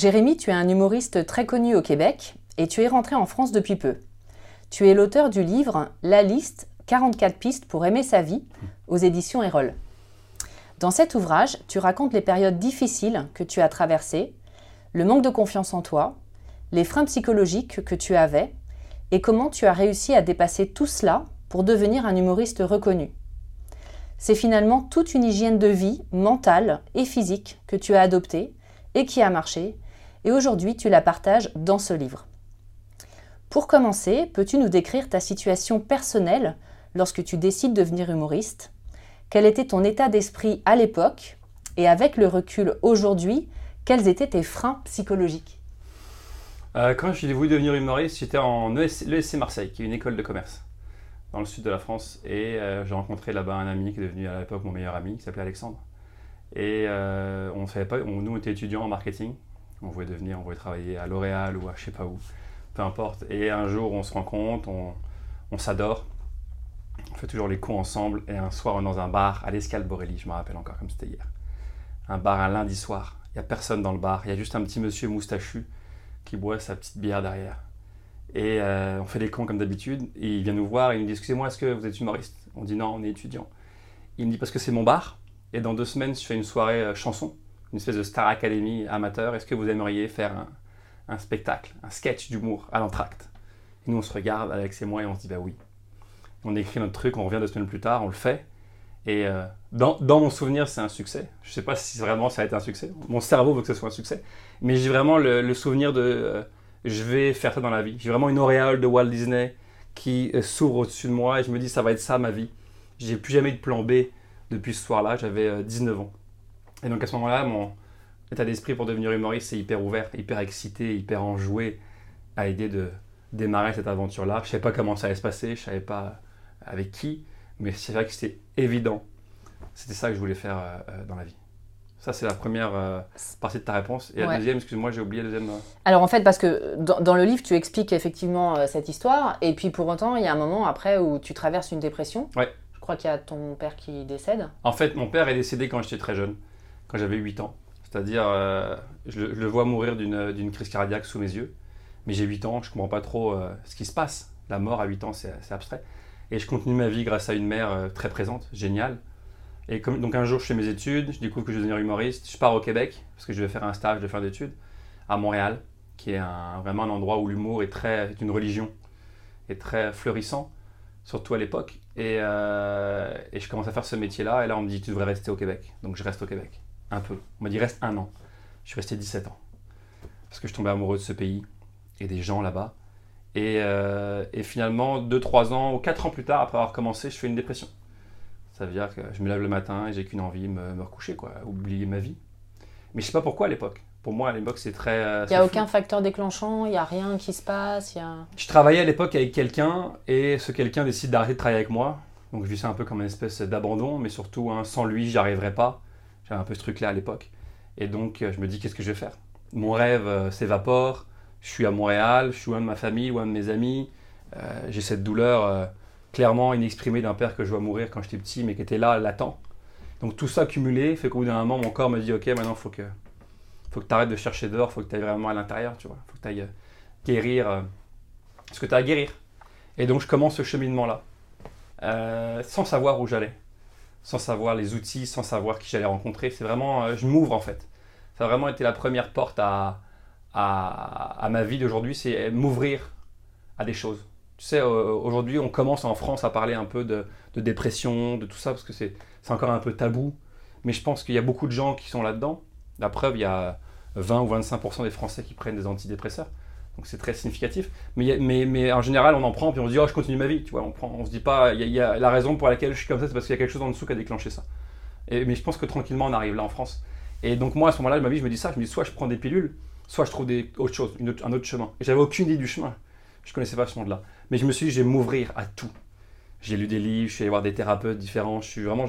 Jérémy, tu es un humoriste très connu au Québec et tu es rentré en France depuis peu. Tu es l'auteur du livre La liste 44 pistes pour aimer sa vie aux éditions Erol. Dans cet ouvrage, tu racontes les périodes difficiles que tu as traversées, le manque de confiance en toi, les freins psychologiques que tu avais et comment tu as réussi à dépasser tout cela pour devenir un humoriste reconnu. C'est finalement toute une hygiène de vie mentale et physique que tu as adoptée et qui a marché, et aujourd'hui tu la partages dans ce livre. Pour commencer, peux-tu nous décrire ta situation personnelle lorsque tu décides de devenir humoriste? Quel était ton état d'esprit à l'époque? Et avec le recul aujourd'hui, quels étaient tes freins psychologiques? Euh, Quand j'ai voulu devenir humoriste, j'étais en l'ESC Marseille, qui est une école de commerce dans le sud de la France. Et euh, j'ai rencontré là-bas un ami qui est devenu à l'époque mon meilleur ami, qui s'appelait Alexandre. Et euh, pas, nous on était étudiants en marketing, on voulait devenir, on voulait travailler à L'Oréal ou à je sais pas où, peu importe. Et un jour on se rencontre, on, on s'adore, on fait toujours les cons ensemble. Et un soir on est dans un bar à l'Escale Borelli, je me rappelle encore comme c'était hier. Un bar un lundi soir, il n'y a personne dans le bar, il y a juste un petit monsieur moustachu qui boit sa petite bière derrière. Et euh, on fait les cons comme d'habitude. Il vient nous voir il nous dit Excusez-moi, est-ce que vous êtes humoriste? On dit Non, on est étudiant. Il me dit Parce que c'est mon bar. Et dans deux semaines, je fais une soirée euh, chanson, une espèce de Star Academy amateur. Est-ce que vous aimeriez faire un, spectacle, un sketch d'humour à l'entracte? Et nous, on se regarde, Alex et moi, et on se dit Bah oui. On écrit notre truc, on revient deux semaines plus tard, on le fait. Et euh, dans, mon souvenir, c'est un succès. Je ne sais pas si vraiment ça a été un succès. Mon cerveau veut que ce soit un succès. Mais j'ai vraiment le, souvenir de je vais faire ça dans la vie. J'ai vraiment une auréole de Walt Disney qui euh, s'ouvre au-dessus de moi et je me dis ça va être ça ma vie. J'ai plus jamais de plan B depuis ce soir-là, j'avais 19 euh, ans. Et donc à ce moment-là, mon état d'esprit pour devenir humoriste, c'est hyper ouvert, hyper excité, hyper enjoué à l'idée de démarrer cette aventure-là. Je ne savais pas comment ça allait se passer, je ne savais pas avec qui, mais c'est vrai que c'était évident. C'était ça que je voulais faire euh, dans la vie. Ça, c'est la première euh, partie de ta réponse. Et la deuxième, excuse-moi, j'ai oublié la deuxième. Euh. Alors, en fait, parce que dans, le livre, tu expliques effectivement euh, cette histoire. Et puis, pour autant, il y a un moment après où tu traverses une dépression. Ouais. Je crois qu'il y a ton père qui décède. En fait, mon père est décédé quand j'étais très jeune, quand j'avais 8 ans. C'est-à-dire, je, le vois mourir d'une crise cardiaque sous mes yeux. Mais j'ai 8 ans, je ne comprends pas trop ce qui se passe. La mort à 8 ans, c'est abstrait. Et je continue ma vie grâce à une mère très présente, géniale et donc un jour, je fais mes études, je découvre que je vais devenir humoriste. Je pars au Québec, parce que je vais faire un stage de fin d'études, à Montréal, qui est vraiment un endroit où l'humour est, très, est une religion, est très florissant, surtout à l'époque. Euh, et, je commence à faire ce métier-là, et là, on me dit, tu devrais rester au Québec. Donc je reste au Québec, un peu. On m'a dit, reste un an. Je suis resté 17 ans, parce que je tombais amoureux de ce pays et des gens là-bas. Et, euh, et finalement, 2-3 ans ou 4 ans plus tard, après avoir commencé, je fais une dépression. Ça veut dire que je me lève le matin et j'ai qu'une envie, me, me recoucher, quoi, oublier ma vie. Mais je sais pas pourquoi à l'époque. Pour moi, à l'époque, c'est très. Euh, il n'y a aucun facteur déclenchant, il n'y a rien qui se passe. Y a... Je travaillais à l'époque avec quelqu'un et ce quelqu'un décide d'arrêter de travailler avec moi. Donc je vis ça un peu comme une espèce d'abandon, mais surtout, hein, sans lui, j'y arriverais pas. Un peu ce truc-là à l'époque. Et donc, euh, je me dis, qu'est-ce que je vais faire? Mon rêve euh, s'évapore. Je suis à Montréal, je suis loin de ma famille, loin de mes amis. j'ai cette douleur clairement inexprimé d'un père que je vois mourir quand j'étais petit, mais qui était là, latent. Donc tout ça cumulé fait qu'au bout d'un moment, mon corps me dit Ok, maintenant, il faut que, faut que tu arrêtes de chercher dehors, faut que tu ailles vraiment à l'intérieur, tu vois. Faut que tu ailles euh, guérir euh, ce que tu as à guérir. Et donc, je commence ce cheminement-là, euh, sans savoir où j'allais, sans savoir les outils, sans savoir qui j'allais rencontrer. C'est vraiment, je m'ouvre en fait. Ça a vraiment été la première porte à, à, à ma vie d'aujourd'hui, c'est m'ouvrir à des choses. Tu sais, aujourd'hui, on commence en France à parler un peu de, dépression, de tout ça, parce que c'est encore un peu tabou. Mais je pense qu'il y a beaucoup de gens qui sont là-dedans. La preuve, il y a 20 ou 25% des Français qui prennent des antidépresseurs. Donc c'est très significatif. Mais, mais, mais, en général, on en prend, puis on se dit, oh, je continue ma vie. Tu vois, on prend, on se dit pas, il y, a, la raison pour laquelle je suis comme ça, c'est parce qu'il y a quelque chose en dessous qui a déclenché ça. Et, mais je pense que tranquillement, on arrive là en France. Et donc moi, à ce moment-là de ma vie, je me dis ça, je me dis, soit je prends des pilules, soit je trouve autre chose, un autre chemin. Et j'avais aucune idée du chemin. Je connaissais pas ce monde-là. Mais je me suis dit, je vais m'ouvrir à tout. J'ai lu des livres, je suis allé voir des thérapeutes différents. Je suis vraiment,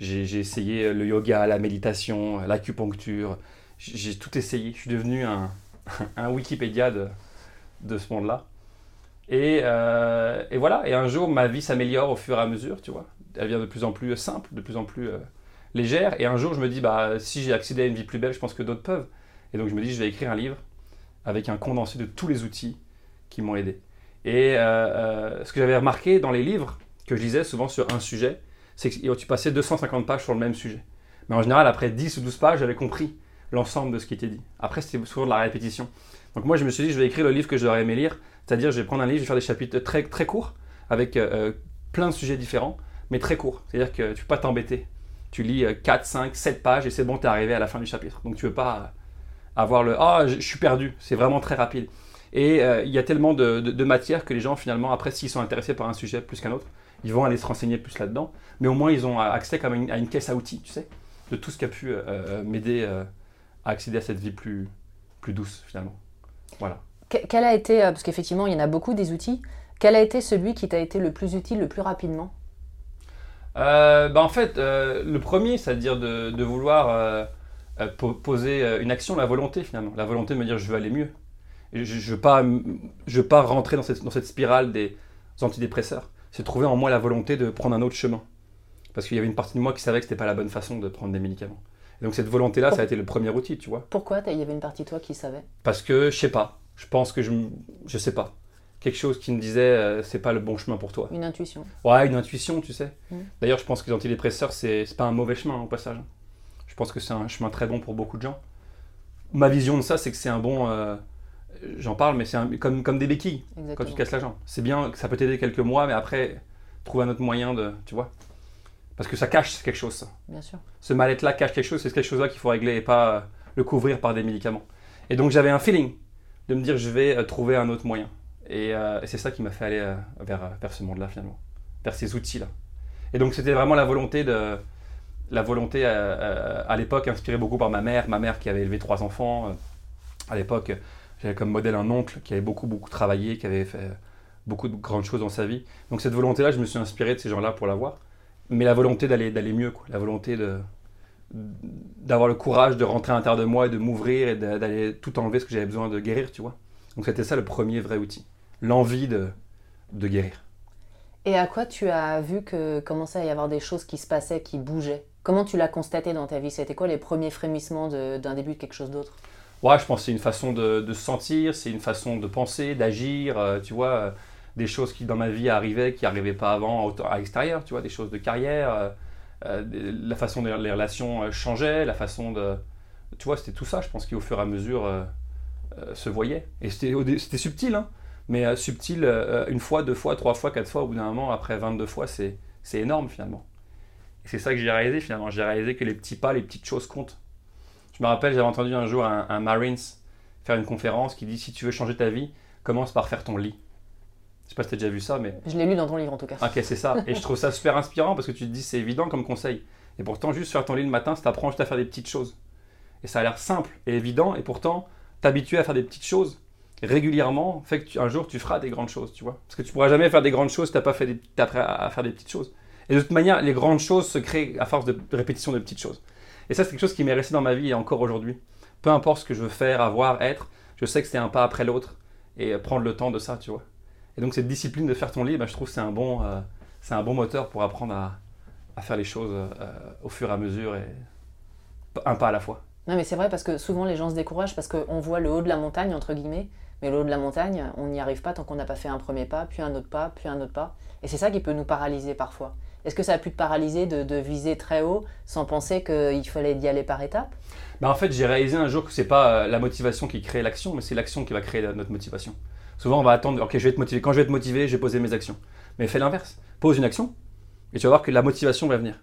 j'ai essayé le yoga, la méditation, l'acupuncture. J'ai tout essayé. Je suis devenu un, un Wikipédia de, ce monde-là. Et, euh, et, voilà. Et un jour, ma vie s'améliore au fur et à mesure, tu vois. Elle devient de plus en plus simple, de plus en plus euh, légère. Et un jour, je me dis, bah, si j'ai accédé à une vie plus belle, je pense que d'autres peuvent. Et donc je me dis, je vais écrire un livre avec un condensé de tous les outils qui m'ont aidé. Et euh, ce que j'avais remarqué dans les livres que je lisais souvent sur un sujet, c'est que tu passais 250 pages sur le même sujet. Mais en général, après 10 ou 12 pages, j'avais compris l'ensemble de ce qui était dit. Après, c'était souvent de la répétition. Donc moi, je me suis dit, je vais écrire le livre que j'aurais aimé lire. C'est-à-dire, je vais prendre un livre, je vais faire des chapitres très, très courts, avec euh, plein de sujets différents, mais très courts. C'est-à-dire que tu ne peux pas t'embêter. Tu lis 4, 5, 7 pages et c'est bon, tu es arrivé à la fin du chapitre. Donc tu ne veux pas avoir le Ah, je suis perdu. C'est vraiment très rapide. Et euh, il y a tellement de, de, matière que les gens, finalement, après, s'ils sont intéressés par un sujet plus qu'un autre, ils vont aller se renseigner plus là-dedans. Mais au moins, ils ont accès comme à une, caisse à outils, tu sais, de tout ce qui a pu euh, euh, m'aider à accéder à cette vie plus, plus douce, finalement. Voilà. Quel a été, parce qu'effectivement, il y en a beaucoup des outils, quel a été celui qui t'a été le plus utile le plus rapidement? Bah En fait, le premier, c'est-à-dire de, de vouloir poser une action, la volonté, finalement. La volonté de me dire je veux aller mieux je ne veux, pas, je veux pas rentrer dans cette, dans cette spirale des antidépresseurs. C'est trouver en moi la volonté de prendre un autre chemin. Parce qu'il y avait une partie de moi qui savait que ce n'était pas la bonne façon de prendre des médicaments. Donc cette volonté-là, ça a été le premier outil, tu vois. Pourquoi il y avait une partie de toi qui savait? Parce que je sais pas. Je pense que je je sais pas. Quelque chose qui me disait euh, c'est pas le bon chemin pour toi. Une intuition. Ouais, une intuition, tu sais. Mm. D'ailleurs, je pense que les antidépresseurs, c'est pas un mauvais chemin au passage. Je pense que c'est un chemin très bon pour beaucoup de gens. Ma vision de ça, c'est que c'est un bon euh, j'en parle, mais c'est comme, comme des béquilles quand tu casses la jambe. C'est bien, ça peut t'aider quelques mois, mais après, trouve un autre moyen de. Tu vois Parce que ça cache quelque chose, ça. Bien sûr. Ce mal-être-là cache quelque chose, c'est quelque chose-là qu'il faut régler et pas euh, le couvrir par des médicaments. Et donc j'avais un feeling de me dire je vais euh, trouver un autre moyen. Et, euh, c'est ça qui m'a fait aller vers, vers ce monde-là finalement, vers ces outils-là. Et donc c'était vraiment la volonté de. La volonté à l'époque inspirée beaucoup par ma mère, ma mère qui avait élevé trois enfants. à l'époque, j'avais comme modèle un oncle qui avait beaucoup, beaucoup travaillé, qui avait fait beaucoup de grandes choses dans sa vie. Donc cette volonté-là, je me suis inspiré de ces gens-là pour l'avoir. Mais la volonté d'aller, d'aller mieux, quoi. la volonté de, d'avoir le courage de rentrer à l'intérieur de moi et de m'ouvrir et d'aller tout enlever ce que j'avais besoin de guérir, tu vois. Donc c'était ça le premier vrai outil, l'envie de, de guérir. Et à quoi tu as vu que commençait à y avoir des choses qui se passaient, qui bougeaient? Comment tu l'as constaté dans ta vie? C'était quoi les premiers frémissements d'un début de quelque chose d'autre? Ouais, je pense que c'est une façon de, se sentir, c'est une façon de penser, d'agir, euh, tu vois, euh, des choses qui dans ma vie arrivaient, qui n'arrivaient pas avant à l'extérieur, tu vois, des choses de carrière, euh, la façon dont les relations changeaient, la façon de... Tu vois, c'était tout ça, je pense, qui au fur et à mesure se voyait. Et c'était subtil, hein, mais subtil une fois, deux fois, trois fois, quatre fois, au bout d'un moment, après 22 fois, c'est énorme finalement. C'est ça que j'ai réalisé finalement, j'ai réalisé que les petits pas, les petites choses comptent. Je me rappelle, j'avais entendu un jour un, Marines faire une conférence qui dit si tu veux changer ta vie, commence par faire ton lit. Je sais pas si tu as déjà vu ça, mais. Je l'ai lu dans ton livre en tout cas. Ok, c'est ça. Et je trouve ça super inspirant parce que tu te dis c'est évident comme conseil. Et pourtant, juste faire ton lit le matin, ça t'apprend juste à faire des petites choses. Et ça a l'air simple et évident, et pourtant, t'habituer à faire des petites choses régulièrement fait que un jour tu feras des grandes choses, tu vois. Parce que tu pourras jamais faire des grandes choses si t'as pas fait des, à faire des petites choses. Et de toute manière, les grandes choses se créent à force de répétition de petites choses. Et ça, c'est quelque chose qui m'est resté dans ma vie et encore aujourd'hui. Peu importe ce que je veux faire, avoir, être, je sais que c'est un pas après l'autre et prendre le temps de ça, tu vois. Et donc cette discipline de faire ton lit, bah, je trouve que c'est un, bon, euh, c'est un bon moteur pour apprendre à, à faire les choses euh, au fur et à mesure et un pas à la fois. Non mais c'est vrai parce que souvent les gens se découragent parce qu'on voit le haut de la montagne, entre guillemets, mais le haut de la montagne, on n'y arrive pas tant qu'on n'a pas fait un premier pas, puis un autre pas, puis un autre pas. Et c'est ça qui peut nous paralyser parfois. Est-ce que ça a pu te paralyser de, viser très haut sans penser qu'il fallait y aller par étapes? Bah En fait, j'ai réalisé un jour que ce n'est pas euh, la motivation qui crée l'action, mais c'est l'action qui va créer notre motivation. Souvent, on va attendre, ok, je vais. Quand je vais être motivé, je vais poser mes actions. Mais fais l'inverse. Pose une action et tu vas voir que la motivation va venir.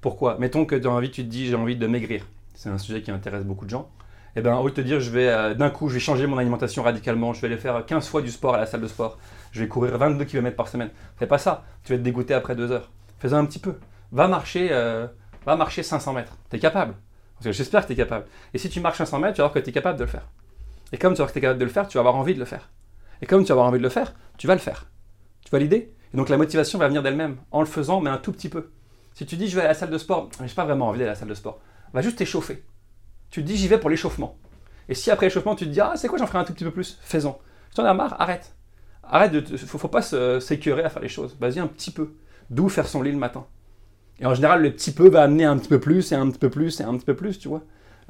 Pourquoi? Mettons que dans la vie, tu te dis, j'ai envie de maigrir. C'est un sujet qui intéresse beaucoup de gens. Et eh bien, au lieu de te dire, je vais euh, d'un coup, je vais changer mon alimentation radicalement, je vais aller faire 15 fois du sport à la salle de sport, je vais courir 22 km par semaine. Fais pas ça. Tu vas te dégoûter après deux heures fais un petit peu. Va marcher, euh, va marcher 500 mètres. Tu es capable. J'espère que tu es capable. Et si tu marches 500 mètres, tu vas voir que tu es capable de le faire. Et comme tu vas voir que tu es capable de le faire, tu vas avoir envie de le faire. Et comme tu vas avoir envie de le faire, tu vas le faire. Tu vois l'idée? Et donc la motivation va venir d'elle-même, en le faisant, mais un tout petit peu. Si tu dis je vais à la salle de sport, mais j'ai pas vraiment envie d'aller à la salle de sport, va juste t'échauffer. Tu te dis j'y vais pour l'échauffement. Et si après l'échauffement tu te dis ah c'est quoi j'en ferai un tout petit peu plus, fais-en. Si t'en as marre, arrête. Arrête de, faut, faut pas s'écœurer à faire les choses. Vas-y un petit peu. D'où faire son lit le matin. Et en général, le petit peu va amener un petit peu plus, et un petit peu plus, et un petit peu plus, tu vois.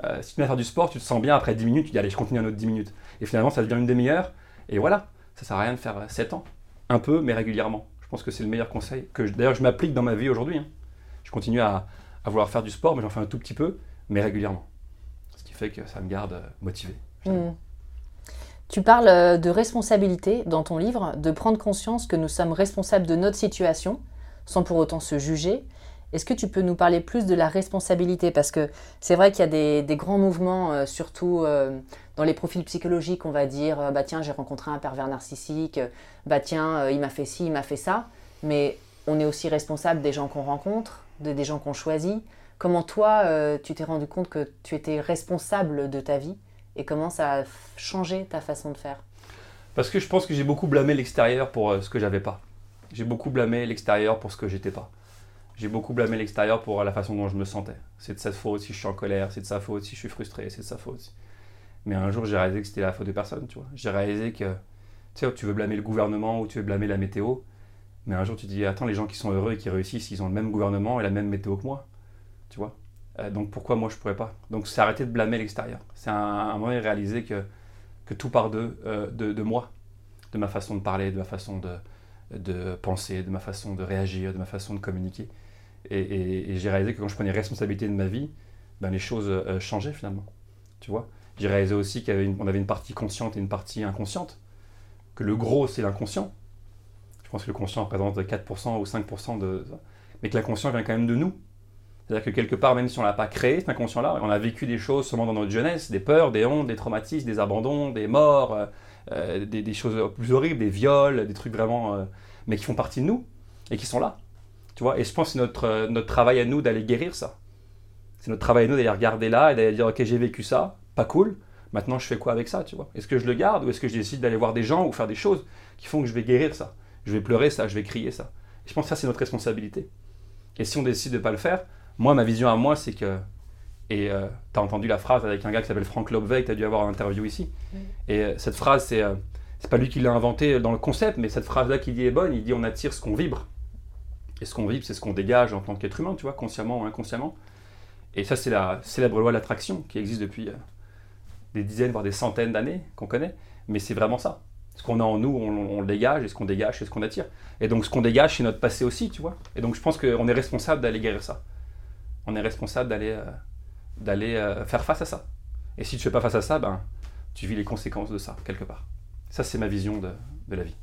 Euh, si tu viens faire du sport, tu te sens bien après 10 minutes, tu dis allez, je continue un autre 10 minutes. Et finalement, ça devient une demi-heure. Et voilà, ça sert à rien de faire 7 ans. Un peu, mais régulièrement. Je pense que c'est le meilleur conseil que d'ailleurs je m'applique dans ma vie aujourd'hui. hein. Je continue à, à vouloir faire du sport, mais j'en fais un tout petit peu, mais régulièrement. Ce qui fait que ça me garde euh, motivé. Hmm. Tu parles euh, de responsabilité dans ton livre, de prendre conscience que nous sommes responsables de notre situation, sans pour autant se juger. Est-ce que tu peux nous parler plus de la responsabilité? Parce que c'est vrai qu'il y a des, grands mouvements, euh, surtout euh, dans les profils psychologiques, on va dire, euh, bah tiens, j'ai rencontré un pervers narcissique, bah tiens, il m'a fait ci, il m'a fait ça. Mais on est aussi responsable des gens qu'on rencontre, de, des gens qu'on choisit. Comment toi, tu t'es rendu compte que tu étais responsable de ta vie? Et comment ça a changé ta façon de faire? Parce que je pense que j'ai beaucoup blâmé l'extérieur pour ce que j'avais pas. J'ai beaucoup blâmé l'extérieur pour ce que j'étais pas. J'ai beaucoup blâmé l'extérieur pour la faute dont je me sentais. C'est de sa faute si je suis en colère, c'est de sa faute si je suis frustré, c'est de sa faute. Mais un jour, j'ai réalisé que c'était la faute de personne, tu vois. J'ai réalisé que, tu sais, tu veux blâmer le gouvernement ou tu veux blâmer la météo. Mais un jour, tu te dis, attends, les gens qui sont heureux et qui réussissent, ils ont le même gouvernement et la même météo que moi. Tu vois Euh, Donc pourquoi moi je pourrais pas? Donc c'est arrêter de blâmer l'extérieur. C'est un, un moment de réaliser que, que tout part de, euh, de, de moi, de ma façon de parler, de ma façon de, de penser, de ma façon de réagir, de ma façon de communiquer. Et, j'ai réalisé que quand je prenais responsabilité de ma vie, ben les choses euh, changeaient finalement. Tu vois? J'ai réalisé aussi qu'on avait une partie consciente et une partie inconsciente. Que le gros, c'est l'inconscient. Je pense que le conscient représente 4% ou 5% de. Mais que l'inconscient vient quand même de nous. C'est-à-dire que quelque part, même si on ne l'a pas créé, cet inconscient-là, on a vécu des choses seulement dans notre jeunesse, des peurs, des hontes, des traumatismes, des abandons, des morts, euh, euh, des, choses plus horribles, des viols, des trucs vraiment... euh, mais qui font partie de nous et qui sont là. Tu vois Et je pense que c'est notre, euh, notre travail à nous d'aller guérir ça. C'est notre travail à nous d'aller regarder là et d'aller dire, ok, j'ai vécu ça, pas cool, maintenant je fais quoi avec ça, tu vois? Est-ce que je le garde ou est-ce que je décide d'aller voir des gens ou faire des choses qui font que je vais guérir ça? Je vais pleurer ça, je vais crier ça. Et je pense que ça, c'est notre responsabilité. Et si on décide de ne pas le faire, moi, ma vision à moi, c'est que. Et tu as entendu la phrase avec un gars qui s'appelle Frank Lobvey, tu as dû avoir une interview ici. Et euh, cette phrase, c'est. euh, pas lui qui l'a inventé dans le concept, mais cette phrase-là qui dit est bonne. Il dit on attire ce qu'on vibre. Et ce qu'on vibre, c'est ce qu'on dégage en tant qu'être humain, tu vois, consciemment ou inconsciemment. Et ça, c'est la célèbre loi de l'attraction qui existe depuis euh, des dizaines, voire des centaines d'années, qu'on connaît. Mais c'est vraiment ça. Ce qu'on a en nous, on, on le dégage, et ce qu'on dégage, c'est ce qu'on attire. Et donc, ce qu'on dégage, c'est notre passé aussi, tu vois. Et donc, je pense qu'on est responsable d'aller guérir ça. On est responsable d'aller euh, d'aller euh, faire face à ça. Et si tu fais pas face à ça, ben, tu vis les conséquences de ça, quelque part. Ça, c'est ma vision de, de la vie.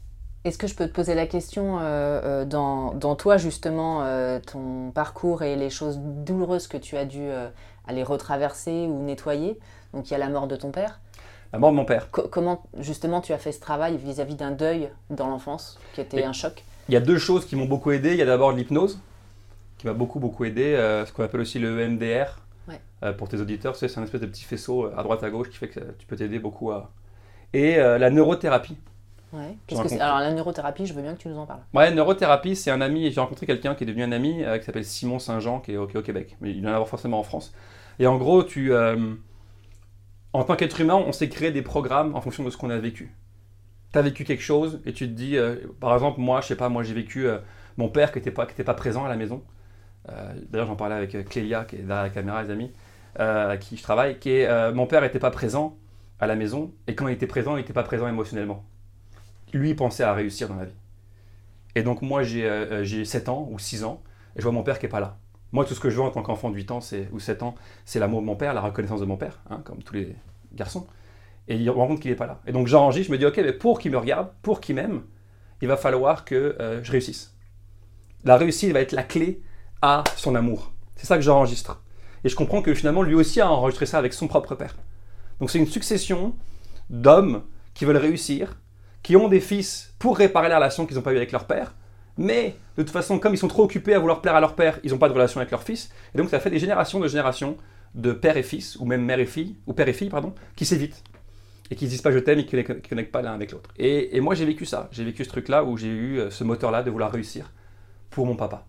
Est-ce que je peux te poser la question, euh, euh, dans, dans toi justement, euh, ton parcours et les choses douloureuses que tu as dû aller retraverser ou nettoyer? Donc il y a la mort de ton père. La mort de mon père. Co- comment justement tu as fait ce travail vis-à-vis d'un deuil dans l'enfance qui était Et- un choc? Il y a deux choses qui m'ont beaucoup aidé. Il y a d'abord l'hypnose, qui m'a beaucoup, beaucoup aidé. ce qu'on appelle aussi le EMDR. Ouais. Euh, pour tes auditeurs, c'est un espèce de petit faisceau euh, à droite, à gauche qui fait que tu peux t'aider beaucoup à. Et euh, la neurothérapie. Ouais. Que Alors la neurothérapie, je veux bien que tu nous en parles. Ouais, neurothérapie, c'est un ami. J'ai rencontré quelqu'un qui est devenu un ami euh, qui s'appelle Simon Saint-Jean, qui est, au, qui est au Québec. Mais il doit en avoir forcément en France. Et en gros, tu, euh, en tant qu'être humain, on s'est créé des programmes en fonction de ce qu'on a vécu. Tu as vécu quelque chose et tu te dis, euh, par exemple, moi, je sais pas, moi j'ai vécu euh, mon père qui n'était pas, qui était pas présent à la maison. Euh, D'ailleurs, j'en parlais avec euh, Clélia, qui est derrière la caméra, les amis, euh, à qui je travaille, qui est, euh, mon père n'était pas présent à la maison et quand il était présent, il n'était pas présent émotionnellement. Lui, il pensait à réussir dans la vie. Et donc moi j'ai euh, j'ai 7 ans ou 6 ans et je vois mon père qui est pas là. Moi tout ce que je veux en tant qu'enfant de 8 ans ou 7 ans, c'est l'amour de mon père, la reconnaissance de mon père, hein, comme tous les garçons. Et il me rend compte qu'il n'est pas là. Et donc j'enregistre, je me dis ok, mais pour qu'il me regarde, pour qu'il m'aime, il va falloir que euh, je réussisse. La réussite va être la clé à son amour. C'est ça que j'enregistre. Et je comprends que finalement lui aussi a enregistré ça avec son propre père. Donc c'est une succession d'hommes qui veulent réussir, qui ont des fils pour réparer la relation qu'ils n'ont pas eu avec leur père, mais de toute façon, comme ils sont trop occupés à vouloir plaire à leur père, ils n'ont pas de relation avec leur fils, et donc ça fait des générations de générations de père et fils, ou même mère et fille, ou père et fille, pardon, qui s'évitent, et qui ne disent pas je t'aime et qui ne connectent pas l'un avec l'autre. Et, et moi j'ai vécu ça, j'ai vécu ce truc-là où j'ai eu euh, ce moteur-là de vouloir réussir pour mon papa.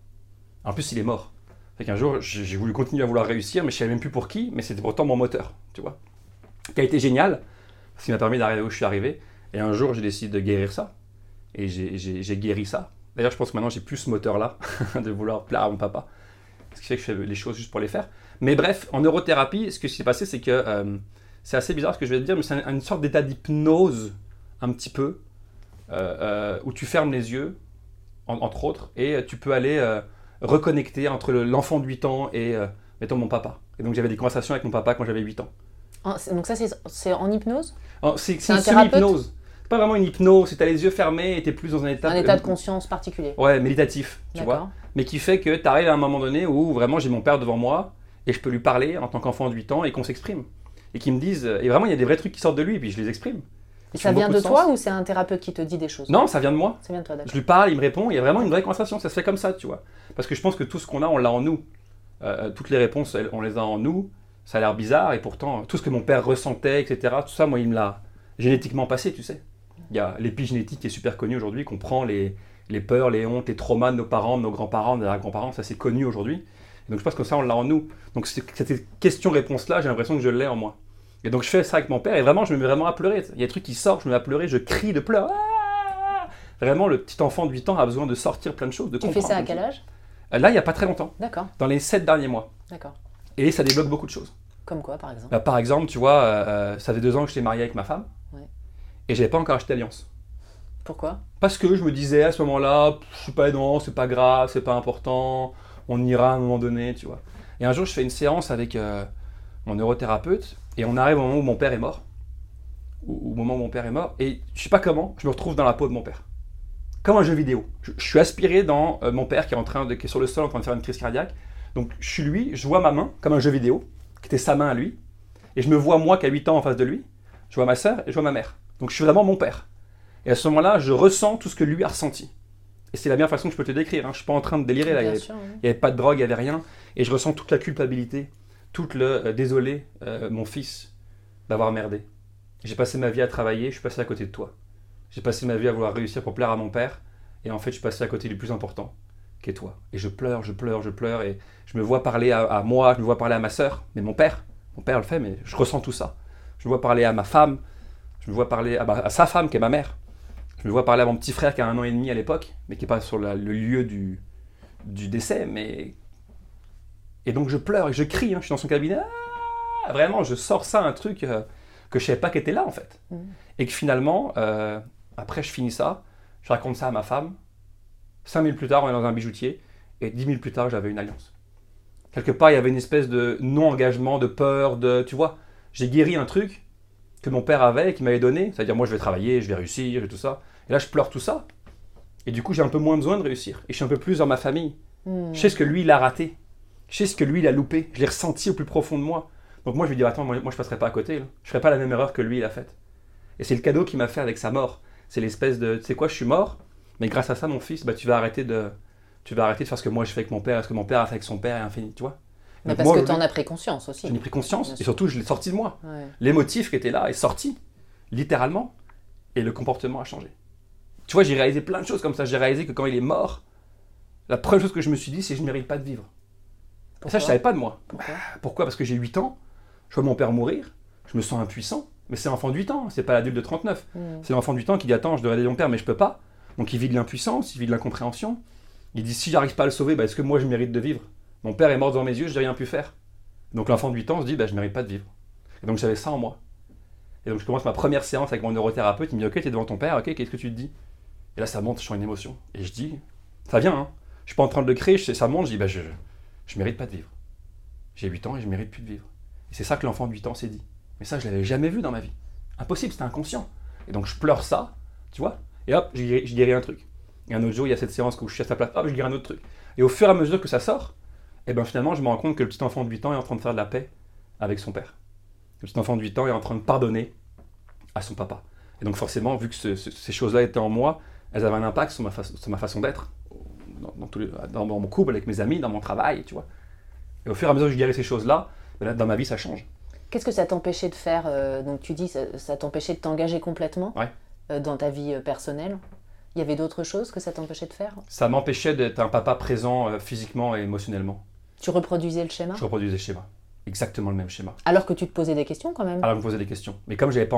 En plus, il est mort. Fait qu'un jour, j'ai voulu continuer à vouloir réussir, mais je savais même plus pour qui, mais c'était pourtant mon moteur, tu vois. Qui a été génial, parce qu'il m'a permis d'arriver où je suis arrivé. Et un jour, j'ai décidé de guérir ça. Et j'ai- guéri ça. D'ailleurs, je pense que maintenant, j'ai plus ce moteur-là, de vouloir plaire à mon papa. ce qui fait que je fais les choses juste pour les faire. Mais bref, en neurothérapie, ce qui s'est passé, c'est que euh, c'est assez bizarre ce que je vais te dire, mais c'est un- une sorte d'état d'hypnose, un petit peu, euh, euh, où tu fermes les yeux, en- entre autres, et tu peux aller reconnecter entre le- l'enfant de 8 ans et, euh, mettons, mon papa. Et donc j'avais des conversations avec mon papa quand j'avais 8 ans. En- donc ça, c'est c'est en hypnose? C'est C'est c'est un une semi-hypnose. C'est pas vraiment une hypnose, c'est t'as les yeux fermés et t'es plus dans un état, Un état de conscience particulier. ouais, méditatif, tu vois. Mais qui fait que tu arrives à un moment donné où vraiment j'ai mon père devant moi et je peux lui parler en tant qu'enfant de 8 ans et qu'on s'exprime. Et qui me disent, et vraiment il y a des vrais trucs qui sortent de lui et puis je les exprime. Ça vient de de toi ou c'est un thérapeute qui te dit des choses Non, ça vient de moi. Ça vient de toi. Je lui parle, il me répond, il y a vraiment une vraie conversation, ça se fait comme ça, tu vois. Parce que je pense que tout ce qu'on a, on l'a en nous. Euh, toutes les réponses, on les a en nous. Ça a l'air bizarre et pourtant, tout ce que mon père ressentait, etc., tout ça, moi, il me l'a génétiquement passé, tu sais. Il y a l'épigénétique qui est super connue aujourd'hui, qu'on prend les, les peurs, les hontes, les traumas de nos parents, de nos grands-parents, de nos grands-parents, ça c'est connu aujourd'hui. Donc je pense que ça, on l'a en nous. Donc cette question-réponse-là, j'ai l'impression que je l'ai en moi. Et donc je fais ça avec mon père et vraiment, je me mets vraiment à pleurer. Il y a des trucs qui sortent, je me mets à pleurer, je crie de pleurs. Ah Vraiment, le petit enfant de 8 ans a besoin de sortir plein de choses, de Tu fais comprendre ça à plein de quel âge? Euh, Là, il n'y a pas très longtemps, D'accord, dans les 7 derniers mois. d'accord. Et ça débloque beaucoup de choses. Comme quoi, par exemple? Bah, par exemple, tu vois, euh, euh, ça fait deux ans que j'étais marié avec ma femme. Ouais. Et j'avais pas encore acheté d'alliance. Pourquoi? Parce que je me disais à ce moment-là, je suis pas aidant, c'est pas grave, c'est pas important, on ira à un moment donné, tu vois. Et un jour, je fais une séance avec euh, mon neurothérapeute et on arrive au moment où mon père est mort. Au moment où mon père est mort. Et je sais pas comment, je me retrouve dans la peau de mon père. Comme un jeu vidéo. Je, je suis aspiré dans euh, mon père qui est, en train de, qui est sur le sol en train de faire une crise cardiaque. Donc je suis lui, je vois ma main comme un jeu vidéo, qui était sa main à lui. Et je me vois moi qui a 8 ans en face de lui. Je vois ma soeur et je vois ma mère. Donc je suis vraiment mon père. Et à ce moment-là, je ressens tout ce que lui a ressenti. Et c'est la meilleure façon que je peux te décrire. Hein. Je suis pas en train de délirer là. Il y Bien avait- n'y avait pas de drogue, il n'y avait rien. Et je ressens toute la culpabilité, tout le euh, désolé, euh, mon fils, d'avoir merdé. J'ai passé ma vie à travailler, je suis passé à côté de toi. J'ai passé ma vie à vouloir réussir pour plaire à mon père. Et en fait, je suis passé à côté du plus important, qui est toi. Et je pleure, je pleure, je pleure. Et je me vois parler à, moi, je me vois parler à ma sœur, mais mon père. Mon père le fait, mais je ressens tout ça. Je me vois parler à ma femme, je me vois parler à, sa femme, qui est ma mère. Je me vois parler à mon petit frère qui a un an et demi à l'époque, mais qui n'est pas sur le lieu du, du décès, mais. Et donc je pleure et je crie, hein, je suis dans son cabinet. Ah Vraiment, je sors ça, un truc euh, que je savais pas qu'était là en fait. Mhm. Et que finalement, euh, après je finis ça, je raconte ça à ma femme. Cinq minutes plus tard, on est dans un bijoutier, et dix minutes plus tard, j'avais une alliance. Quelque part, il y avait une espèce de non-engagement, de peur, de. Tu vois, j'ai guéri un truc que mon père avait et qu'il m'avait donné. C'est-à-dire, moi, je vais travailler, je vais réussir et tout ça. Et là, je pleure tout ça. Et du coup, j'ai un peu moins besoin de réussir. Et je suis un peu plus dans ma famille. Hmm. Je sais ce que lui, il a raté. Je sais ce que lui, il a loupé. Je l'ai ressenti au plus profond de moi. Donc moi, je lui dis, attends, moi, moi je passerai pas à côté. là. Je ferai pas la même erreur que lui, il a faite. Et c'est le cadeau qu'il m'a fait avec sa mort. C'est l'espèce de, tu sais quoi, je suis mort, mais grâce à ça, mon fils, bah, tu vas arrêter de, tu vas arrêter de faire ce que moi je fais avec mon père, ce que mon père a fait avec son père et infini, tu vois. Mais Donc parce moi, que tu en as pris conscience aussi. J'en ai pris conscience et surtout, je l'ai sorti de moi. Ouais. L'émotif qui était là est sorti, littéralement, et le comportement a changé. Tu vois, j'ai réalisé plein de choses comme ça. J'ai réalisé que quand il est mort, la première chose que je me suis dit, c'est que je ne mérite pas de vivre. Pourquoi ça, je savais pas de moi. Pourquoi Pourquoi? Parce que j'ai 8 ans, je vois mon père mourir, je me sens impuissant. Mais c'est l'enfant de 8 ans, c'est pas l'adulte de 39. Hmm. C'est l'enfant de 8 ans qui dit Attends, je devrais aider mon père, mais je peux pas. Donc il vit de l'impuissance, il vit de l'incompréhension. Il dit Si j'arrive pas à le sauver, bah, est-ce que moi je mérite de vivre? Mon père est mort devant mes yeux, je n'ai rien pu faire. Donc l'enfant de 8 ans se dit bah, Je mérite pas de vivre. Et donc j'avais ça en moi. Et donc je commence ma première séance avec mon neurothérapeute. Il me dit Ok, t'es devant ton père, ok, qu'est-ce que tu te dis? Et là ça monte, je sens une émotion. Et je dis Ça vient, hein. Je suis pas en train de le créer, ça monte, je dis bah, je, je mérite pas de vivre. J'ai 8 ans et je mérite plus de vivre. Et c'est ça que l'enfant de 8 ans s'est dit. Mais ça, je l'avais jamais vu dans ma vie. Impossible, c'était inconscient. Et donc je pleure ça, tu vois, et hop, j'ai guéri, j'ai guéri un truc. Et un autre jour, il y a cette séance où je suis à sa place, hop, je guéris un autre truc. Et au fur et à mesure que ça sort, et ben finalement, je me rends compte que le petit enfant de 8 ans est en train de faire de la paix avec son père. Le petit enfant de 8 ans est en train de pardonner à son papa. Et donc forcément, vu que ce- ce- ces choses-là étaient en moi, elles avaient un impact sur ma façon d'être, dans, dans tous les- dans- dans mon couple, avec mes amis, dans mon travail, tu vois. Et au fur et à mesure que je guéris ces choses-là, ben dans ma vie, ça change. Qu'est-ce que ça t'empêchait de faire euh, Donc tu dis ça, ça t'empêchait de t'engager complètement Ouais. euh, dans ta vie euh, personnelle? Il y avait d'autres choses que ça t'empêchait de faire? Ça m'empêchait d'être un papa présent euh, physiquement et émotionnellement. Tu reproduisais le schéma? Je reproduisais le schéma. Exactement le même schéma. Alors que tu te posais des questions quand même? Alors, je me posais des questions. Mais comme j'avais pas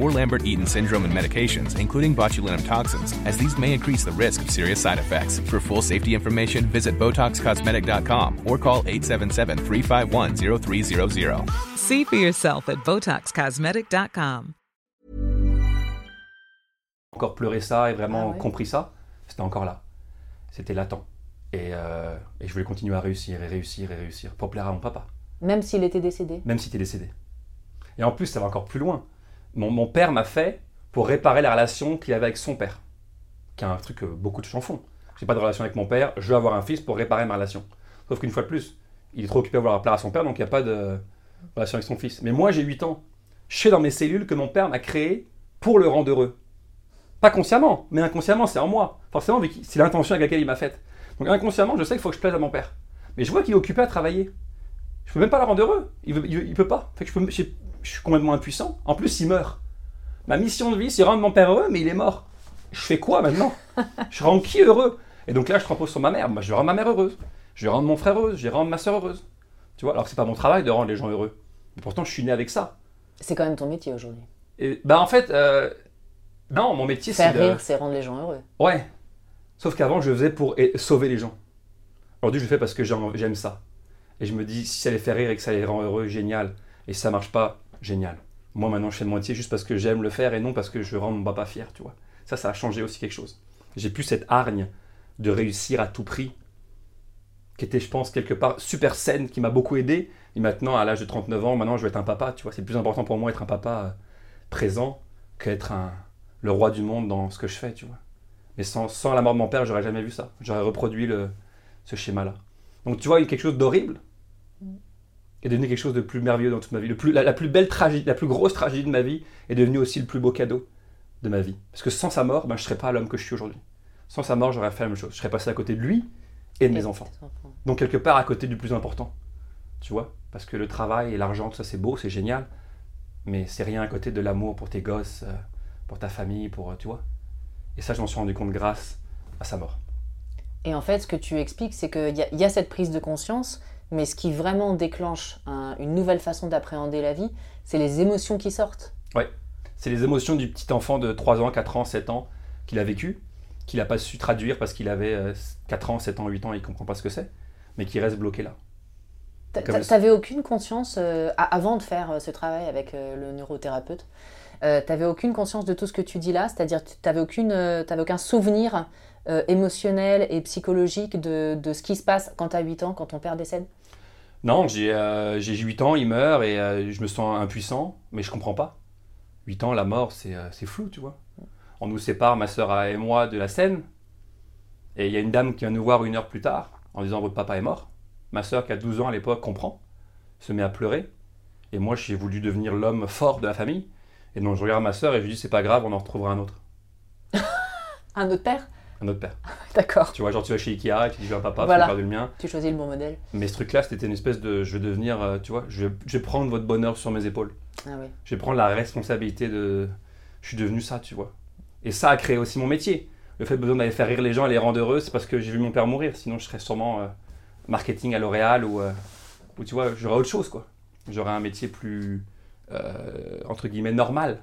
or Lambert Eaton syndrome and medications, including botulinum toxins, as these may increase the risk of serious side effects. For full safety information, visit BotoxCosmetic.com or call 877 351 0300. See for yourself at BotoxCosmetic.com. Encore pleuré ça et vraiment Ah ouais. compris ça, c'était encore là. C'était latent. Et, euh, et je voulais continuer à réussir et réussir et réussir pour plaire à mon papa, Même s'il était décédé. même si tu es décédé. Et en plus, ça va encore plus loin. Mon, père m'a fait pour réparer la relation qu'il avait avec son père, qui est un truc que beaucoup de gens font. J'ai pas de relation avec mon père, je veux avoir un fils pour réparer ma relation. Sauf qu'une fois de plus, il est trop occupé à vouloir plaire à son père, donc il n'y a pas de relation avec son fils. Mais moi, j'ai 8 ans. Je sais dans mes cellules que mon père m'a créé pour le rendre heureux. Pas consciemment, mais inconsciemment, c'est en moi. Forcément, c'est l'intention avec laquelle il m'a faite. Donc inconsciemment, je sais qu'il faut que je plaise à mon père. Mais je vois qu'il est occupé à travailler. Je peux même pas le rendre heureux. Il, veut- il, il peut pas. Fait que je, peux, j'ai- je suis complètement impuissant. En plus, il meurt. Ma mission de vie, c'est rendre mon père heureux, mais il est mort. Je fais quoi maintenant? Je rends qui heureux? Et donc là, je te repose sur ma mère. Je vais rendre ma mère heureuse. Je vais rendre mon frère heureux. Je vais rendre ma soeur heureuse. Tu vois, alors que c'est pas mon travail de rendre les gens heureux. Mais pourtant, je suis né avec ça. C'est quand même ton métier aujourd'hui. Et bah en fait, euh, non, mon métier c'est Faire de... rire, c'est rendre les gens heureux. Ouais. Sauf qu'avant, je faisais pour sauver les gens. Aujourd'hui, je le fais parce que j'aime ça. Et je me dis, si ça les fait rire et que ça les rend heureux, génial. Et si ça marche pas, génial. Moi, maintenant, je fais de moitié juste parce que j'aime le faire et non parce que je rends mon papa fier, tu vois. Ça, ça a changé aussi quelque chose. J'ai plus cette hargne de réussir à tout prix, qui était, je pense, quelque part super saine, qui m'a beaucoup aidé. Et maintenant, à l'âge de 39 ans, maintenant, je vais être un papa, tu vois. C'est plus important pour moi être un papa euh, présent qu'être un, le roi du monde dans ce que je fais, tu vois. Mais sans, sans la mort de mon père, j'aurais jamais vu ça. J'aurais reproduit le, ce schéma-là. Donc tu vois, il y a quelque chose d'horrible est devenu quelque chose de plus merveilleux dans toute ma vie. Le plus, la, la plus belle tragédie, la plus grosse tragédie de ma vie est devenue aussi le plus beau cadeau de ma vie. Parce que sans sa mort, ben, je ne serais pas l'homme que je suis aujourd'hui. Sans sa mort, j'aurais fait la même chose. Je serais passé à côté de lui et de mes enfants. Donc quelque part à côté du plus important. Tu vois? Parce que le travail et l'argent, tout ça c'est beau, c'est génial. Mais c'est rien à côté de l'amour pour tes gosses, euh, pour ta famille, pour... euh, Tu vois? Et ça, je m'en suis rendu compte grâce à sa mort. Et en fait, ce que tu expliques, c'est qu'il y a cette prise de conscience, mais ce qui vraiment déclenche un- une nouvelle façon d'appréhender la vie, c'est les émotions qui sortent. C'est les émotions du petit enfant de 3 ans, 4 ans, 7 ans qu'il a vécu, qu'il n'a pas su traduire parce qu'il avait euh, 4 ans, 7 ans, 8 ans, il ne comprend pas ce que c'est, mais qui reste bloqué là. T'a- Comme t'a- le- T'avais aucune conscience, euh, avant de faire euh, ce travail avec euh, le neurothérapeute, euh, t'avais aucune conscience de tout ce que tu dis là, c'est-à-dire tu t'avais euh, t'avais aucun souvenir euh, émotionnel et psychologique de, de ce qui se passe quand t'as 8 ans, quand ton père décède? Non, j'ai euh, j'ai 8 ans, il meurt et euh, je me sens impuissant, mais je comprends pas. 8 ans, la mort, c'est euh, c'est flou, tu vois. On nous sépare, ma soeur et moi, de la scène. Et il y a une dame qui vient nous voir une heure plus tard en disant Votre papa est mort. Ma soeur, qui a 12 ans à l'époque, comprend, se met à pleurer. Et moi, j'ai voulu devenir l'homme fort de la famille. Et donc, je regarde ma soeur et je lui dis C'est pas grave, on en retrouvera un autre. Un autre père? Un autre père. D'accord. Tu vois, genre, tu vas chez Ikea et tu dis Je veux un papa, Voilà. perdu le mien. Tu choisis le bon modèle. Mais ce truc-là, c'était une espèce de Je vais devenir, euh, tu vois, je vais, je vais prendre votre bonheur sur mes épaules. Ah oui. Je vais prendre la responsabilité de. Je suis devenu ça, tu vois. Et ça a créé aussi mon métier. Le fait de besoin d'aller faire rire les gens et les rendre heureux, c'est parce que j'ai vu mon père mourir. Sinon, je serais sûrement euh, marketing à L'Oréal ou, euh, ou tu vois, j'aurais autre chose, quoi. J'aurais un métier plus, entre guillemets, normal,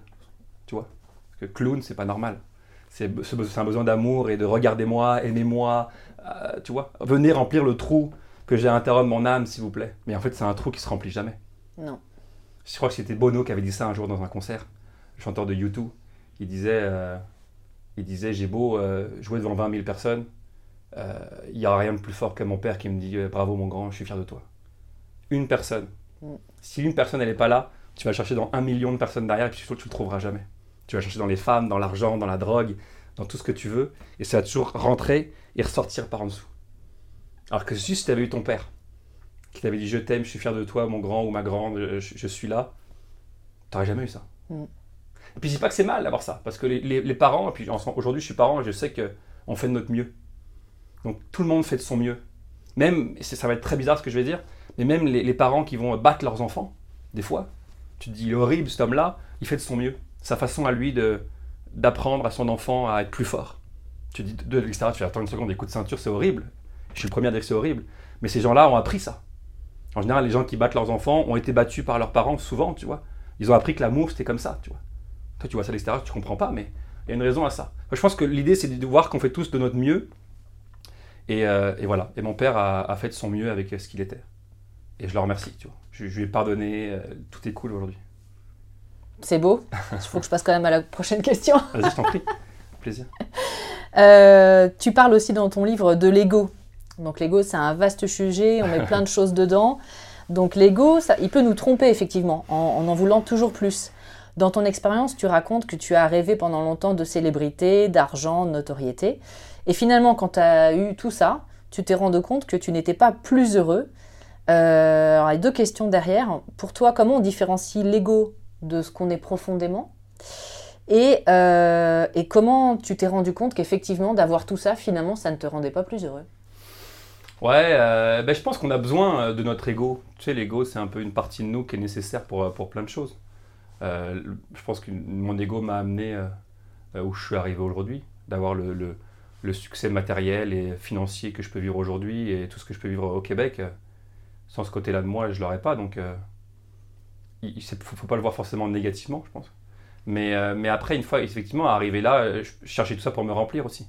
tu vois. Parce que clown, c'est pas normal. C'est un besoin d'amour et de regardez-moi, aimez-moi, euh, tu vois. Venez remplir le trou que j'ai à l'intérieur de mon âme, s'il vous plaît. Mais en fait, c'est un trou qui se remplit jamais. Non. Je crois que c'était Bono qui avait dit ça un jour dans un concert, le chanteur de U2. Il disait, euh, il disait j'ai beau euh, jouer devant 20 000 personnes, euh, il n'y a rien de plus fort que mon père qui me dit bravo mon grand, je suis fier de toi. Une personne. Mm. Si une personne elle n'est pas là, tu vas chercher dans un million de personnes derrière et puis tu ne le trouveras jamais. Tu vas chercher dans les femmes, dans l'argent, dans la drogue, dans tout ce que tu veux, et ça va toujours rentrer et ressortir par en dessous. Alors que si tu avais eu ton père, qui t'avait dit je t'aime, je suis fier de toi, mon grand ou ma grande, je, je suis là, t'aurais jamais eu ça. Mm. Et puis je dis pas que c'est mal d'avoir ça, parce que les, les- les parents, et puis aujourd'hui je suis parent et je sais qu'on fait de notre mieux. Donc tout le monde fait de son mieux. Même, ça va être très bizarre ce que je vais dire, mais même les, les parents qui vont battre leurs enfants, des fois, tu te dis il est horrible cet homme-là, il fait de son mieux. Sa façon à lui de d'apprendre à son enfant à être plus fort. Tu dis de l'extérieur, tu fais attends une seconde, des coups de ceinture, c'est horrible. Je suis le premier à dire que c'est horrible. Mais ces gens-là ont appris ça. En général, les gens qui battent leurs enfants ont été battus par leurs parents souvent, tu vois. Ils ont appris que l'amour, c'était comme ça, tu vois. Toi, tu vois ça à l'extérieur, tu comprends pas, mais il y a une raison à ça. Je pense que l'idée, c'est de voir qu'on fait tous de notre mieux. Et, euh, voilà. Et mon père a, fait de son mieux avec euh, ce qu'il était. Et je le remercie, tu vois. Je, je lui ai pardonné, euh, tout est cool aujourd'hui. C'est beau. Il faut que je passe quand même à la prochaine question. Vas-y, je t'en prie. Plaisir. Euh, tu parles aussi dans ton livre de l'ego. Donc l'ego, c'est un vaste sujet, on met plein de choses dedans. Donc l'ego, ça- il peut nous tromper effectivement, en, en en voulant toujours plus. Dans ton expérience, tu racontes que tu as rêvé pendant longtemps de célébrité, d'argent, de notoriété. Et finalement, quand tu as eu tout ça, tu t'es rendu compte que tu n'étais pas plus heureux. Euh, alors, il y a deux questions derrière. Pour toi, comment on différencie l'ego de ce qu'on est profondément et, euh, et comment tu t'es rendu compte qu'effectivement, d'avoir tout ça, finalement, ça ne te rendait pas plus heureux? Ouais, euh, ben, je pense qu'on a besoin euh, de notre ego. Tu sais, l'ego, c'est un peu une partie de nous qui est nécessaire pour, pour plein de choses. Je pense que mon ego m'a amené où je suis arrivé aujourd'hui, d'avoir le, le- le succès matériel et financier que je peux vivre aujourd'hui et tout ce que je peux vivre au Québec. sans ce côté-là de moi, je l'aurais pas. Donc, il ne faut, faut pas le voir forcément négativement, je pense. Mais, euh, mais après, une fois effectivement arrivé là, euh, je cherchais tout ça pour me remplir aussi.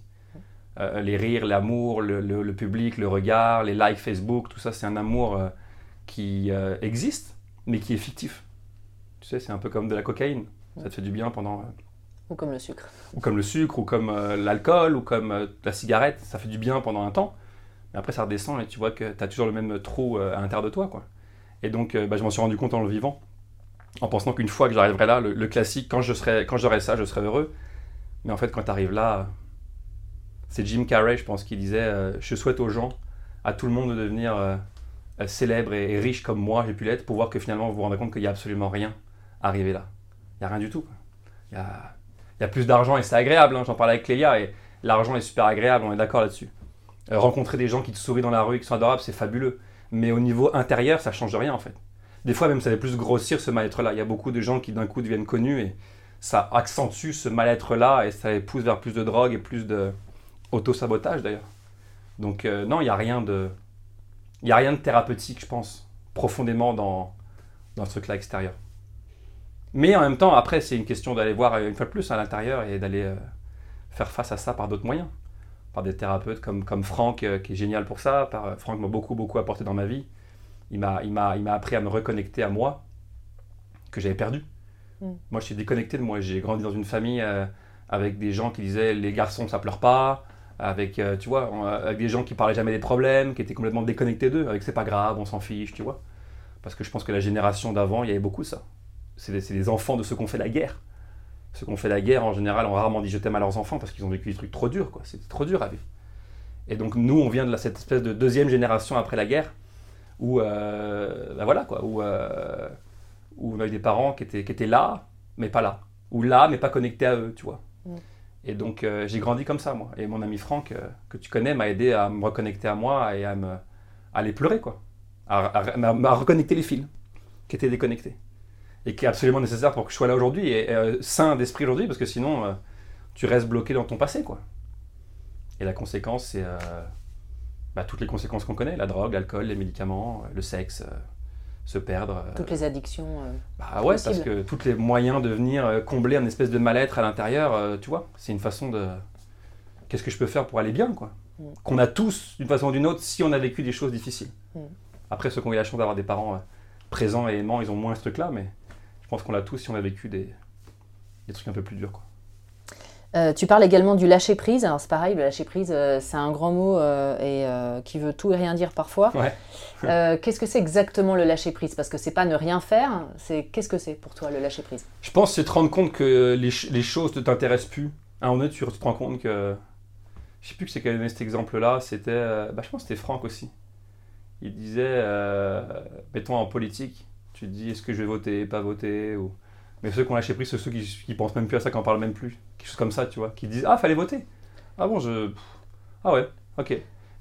Euh, les rires, l'amour, le, le- le public, le regard, les likes Facebook, tout ça, c'est un amour euh, qui existe, mais qui est fictif. Tu sais, c'est un peu comme de la cocaïne. Ça te fait du bien pendant. Ou comme le sucre ou comme le sucre, ou comme l'alcool, ou comme la cigarette. Ça fait du bien pendant un temps. Mais après, ça redescend et tu vois que tu as toujours le même trou à l'intérieur de toi. Quoi. Et donc, bah, je m'en suis rendu compte en le vivant. En pensant qu'une fois que j'arriverai là, le, classique, quand je serai, quand j'aurai ça, je serai heureux. Mais en fait, quand tu arrives là, c'est Jim Carrey, je pense, qui disait euh, Je souhaite aux gens, à tout le monde, de devenir euh, euh, célèbre et, et riche comme moi, j'ai pu l'être, pour voir que finalement, vous vous rendez compte qu'il n'y a absolument rien arrivé là. Il n'y a rien du tout. Il y a, plus d'argent et c'est agréable. hein. J'en parlais avec Léa et l'argent est super agréable, on est d'accord là-dessus. Euh, rencontrer des gens qui te sourient dans la rue qui sont adorables, c'est fabuleux. Mais au niveau intérieur, ça change rien en fait. Des fois, même, ça fait plus grossir ce mal-être-là. Il y a beaucoup de gens qui d'un coup deviennent connus et ça accentue ce mal-être-là et ça les pousse vers plus de drogue et plus de auto-sabotage d'ailleurs. Donc, euh, non, il n'y a rien de. Il n'y a rien de thérapeutique, je pense, profondément dans, dans ce truc-là extérieur. Mais en même temps, après, c'est une question d'aller voir euh, une fois de plus à l'intérieur et d'aller euh, faire face à ça par d'autres moyens. Par des thérapeutes comme, comme Franck, qui est génial pour ça. Franck m'a beaucoup, beaucoup apporté dans ma vie. Il m'a, il, m'a, il m'a appris à me reconnecter à moi, que j'avais perdu. Mm. Moi, je suis déconnecté de moi. J'ai grandi dans une famille euh, avec des gens qui disaient les garçons, ça pleure pas. Avec, euh, tu vois, on- avec des gens qui parlaient jamais des problèmes, qui étaient complètement déconnectés d'eux. Avec c'est pas grave, on s'en fiche, tu vois. Parce que je pense que la génération d'avant, il y avait beaucoup ça c'est des, c'est des enfants de ceux qui ont fait la guerre. Ceux qui ont fait la guerre, en général, ont rarement dit je t'aime à leurs enfants parce qu'ils ont vécu des trucs trop durs, quoi. C'était trop dur à vivre. Et donc, nous, on vient de la- cette espèce de deuxième génération après la guerre où, euh, bah voilà, quoi, où, euh, où on a eu des parents qui étaient, qui étaient là, mais pas là. Ou là, mais pas connectés à eux, tu vois. Mm. Et donc, euh, j'ai grandi comme ça, moi. Et mon ami Franck, euh, que tu connais, m'a aidé à me reconnecter à moi et à, me, à aller pleurer, quoi. À, à- reconnecter les fils qui étaient déconnectés et qui est absolument nécessaire pour que je sois là aujourd'hui et euh, sain d'esprit aujourd'hui parce que sinon tu restes bloqué dans ton passé quoi. Et la conséquence c'est bah, toutes les conséquences qu'on connaît, la drogue, l'alcool, les médicaments, euh, le sexe, euh, se perdre. euh, Toutes les addictions. bah ouais, parce que tous les moyens de venir combler un espèce de mal-être à l'intérieur, tu vois, c'est une façon de qu'est-ce que je peux faire pour aller bien quoi? Mm. Qu'on a tous d'une façon ou d'une autre si on a vécu des choses difficiles. Mm. Après ceux qui ont eu la chance d'avoir des parents présents et aimants, ils ont moins ce truc là mais je pense qu'on l'a tous si on a vécu des, des trucs un peu plus durs quoi. Euh, tu parles également du lâcher prise. Alors c'est pareil, le lâcher prise, euh, c'est un grand mot euh, et qui veut tout et rien dire parfois. Ouais. Qu'est-ce que c'est exactement le lâcher prise Parce que c'est pas ne rien faire. C'est qu'est-ce que c'est pour toi le lâcher prise Je pense que c'est te rendre compte que les, ch- les choses ne t'intéressent plus. À un moment donné, tu te rends compte que. Je sais plus que c'est qui avait donné cet exemple-là. C'était. bah, je pense que c'était Franck aussi. Il disait mettons en politique, tu te dis est-ce que je vais voter, pas voter ou... Mais ceux qui ont lâché prise, c'est ceux qui, qui pensent même plus à ça, qui en parlent même plus. Quelque chose comme ça, tu vois. Qui disent ah, fallait voter. Ah bon, je. Ah ouais, ok.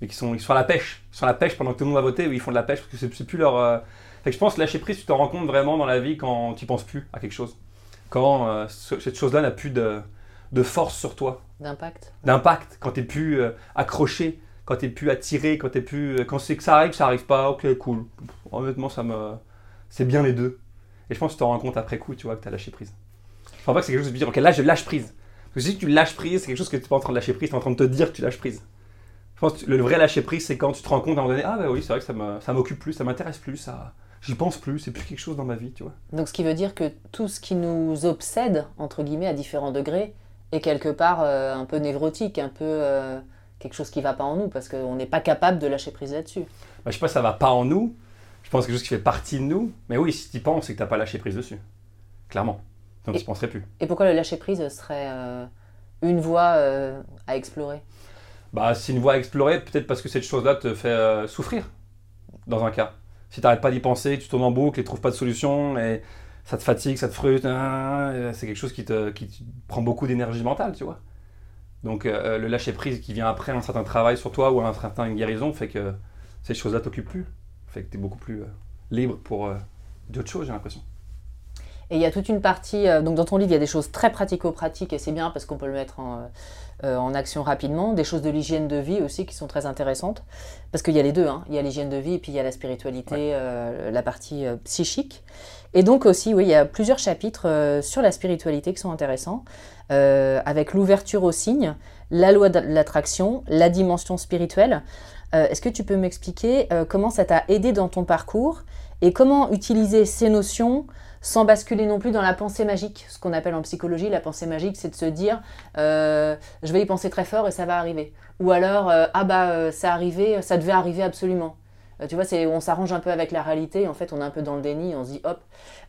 Et qui sont, ils sont à la pêche. Ils sont à la pêche pendant que tout le monde va voter, ou ils font de la pêche parce que c'est c'est plus leur. euh, Fait que je pense lâcher prise, tu t'en rends compte vraiment dans la vie quand tu penses plus à quelque chose. Quand euh, ce- cette chose-là n'a plus de, de force sur toi, d'impact d'impact, quand tu n'es plus euh, accroché, quand tu n'es plus attiré, quand tu plus. euh, quand c'est que ça arrive, ça arrive pas, ok, cool. Honnêtement, ça me. C'est bien les deux. Et je pense que tu t'en rends compte après coup, tu vois, que tu as lâché prise. Je pense pas que c'est quelque chose de dire, ok, là je lâche prise. Parce que si tu lâches prise, c'est quelque chose que tu n'es pas en train de lâcher prise, tu es en train de te dire que tu lâches prise. Je pense que le vrai lâcher prise, c'est quand tu te rends compte à un moment donné, ah bah oui, c'est vrai que ça m'occupe plus, ça m'intéresse plus, ça. J'y pense plus, c'est plus quelque chose dans ma vie, tu vois. Donc ce qui veut dire que tout ce qui nous obsède, entre guillemets, à différents degrés, est quelque part euh, un peu névrotique, un peu euh, quelque chose qui va pas en nous, parce qu'on n'est pas capable de lâcher prise là-dessus. Bah, je sais pas, ça va pas en nous. Je pense que c'est quelque chose qui fait partie de nous. Mais oui, si tu penses, c'est que t'as pas lâché prise dessus. Clairement. Donc Et- tu penserais plus. Et pourquoi le lâcher prise serait euh, une voie euh, à explorer? Bah, c'est une voie à explorer, peut-être parce que cette chose-là te fait euh, souffrir, dans un cas. Si t'arrêtes pas d'y penser, tu tournes en boucle et trouves pas de solution, et ça te fatigue, ça te frustre, c'est quelque chose qui te, qui te prend beaucoup d'énergie mentale, tu vois. Donc le lâcher prise qui vient après un certain travail sur toi ou un certain guérison fait que ces choses-là t'occupent plus. Fait que t'es beaucoup plus euh, libre pour euh, d'autres choses, j'ai l'impression. Et il y a toute une partie, euh, donc dans ton livre, il y a des choses très pratico-pratiques, et c'est bien parce qu'on peut le mettre en, euh, en action rapidement, des choses de l'hygiène de vie aussi qui sont très intéressantes, parce qu'il y a les deux, hein. il y a l'hygiène de vie et puis il y a la spiritualité, euh, la partie psychique. Et donc aussi, oui, il y a plusieurs chapitres sur la spiritualité qui sont intéressants, avec l'ouverture aux signes, la loi de l'attraction, la dimension spirituelle. Est-ce que tu peux m'expliquer comment ça t'a aidé dans ton parcours et comment utiliser ces notions sans basculer non plus dans la pensée magique. Ce qu'on appelle en psychologie la pensée magique, c'est de se dire euh, je vais y penser très fort et ça va arriver. Ou alors euh, ah bah euh, ça arrivé, ça devait arriver absolument. Euh, tu vois, c'est on s'arrange un peu avec la réalité. En fait, on est un peu dans le déni. On se dit hop.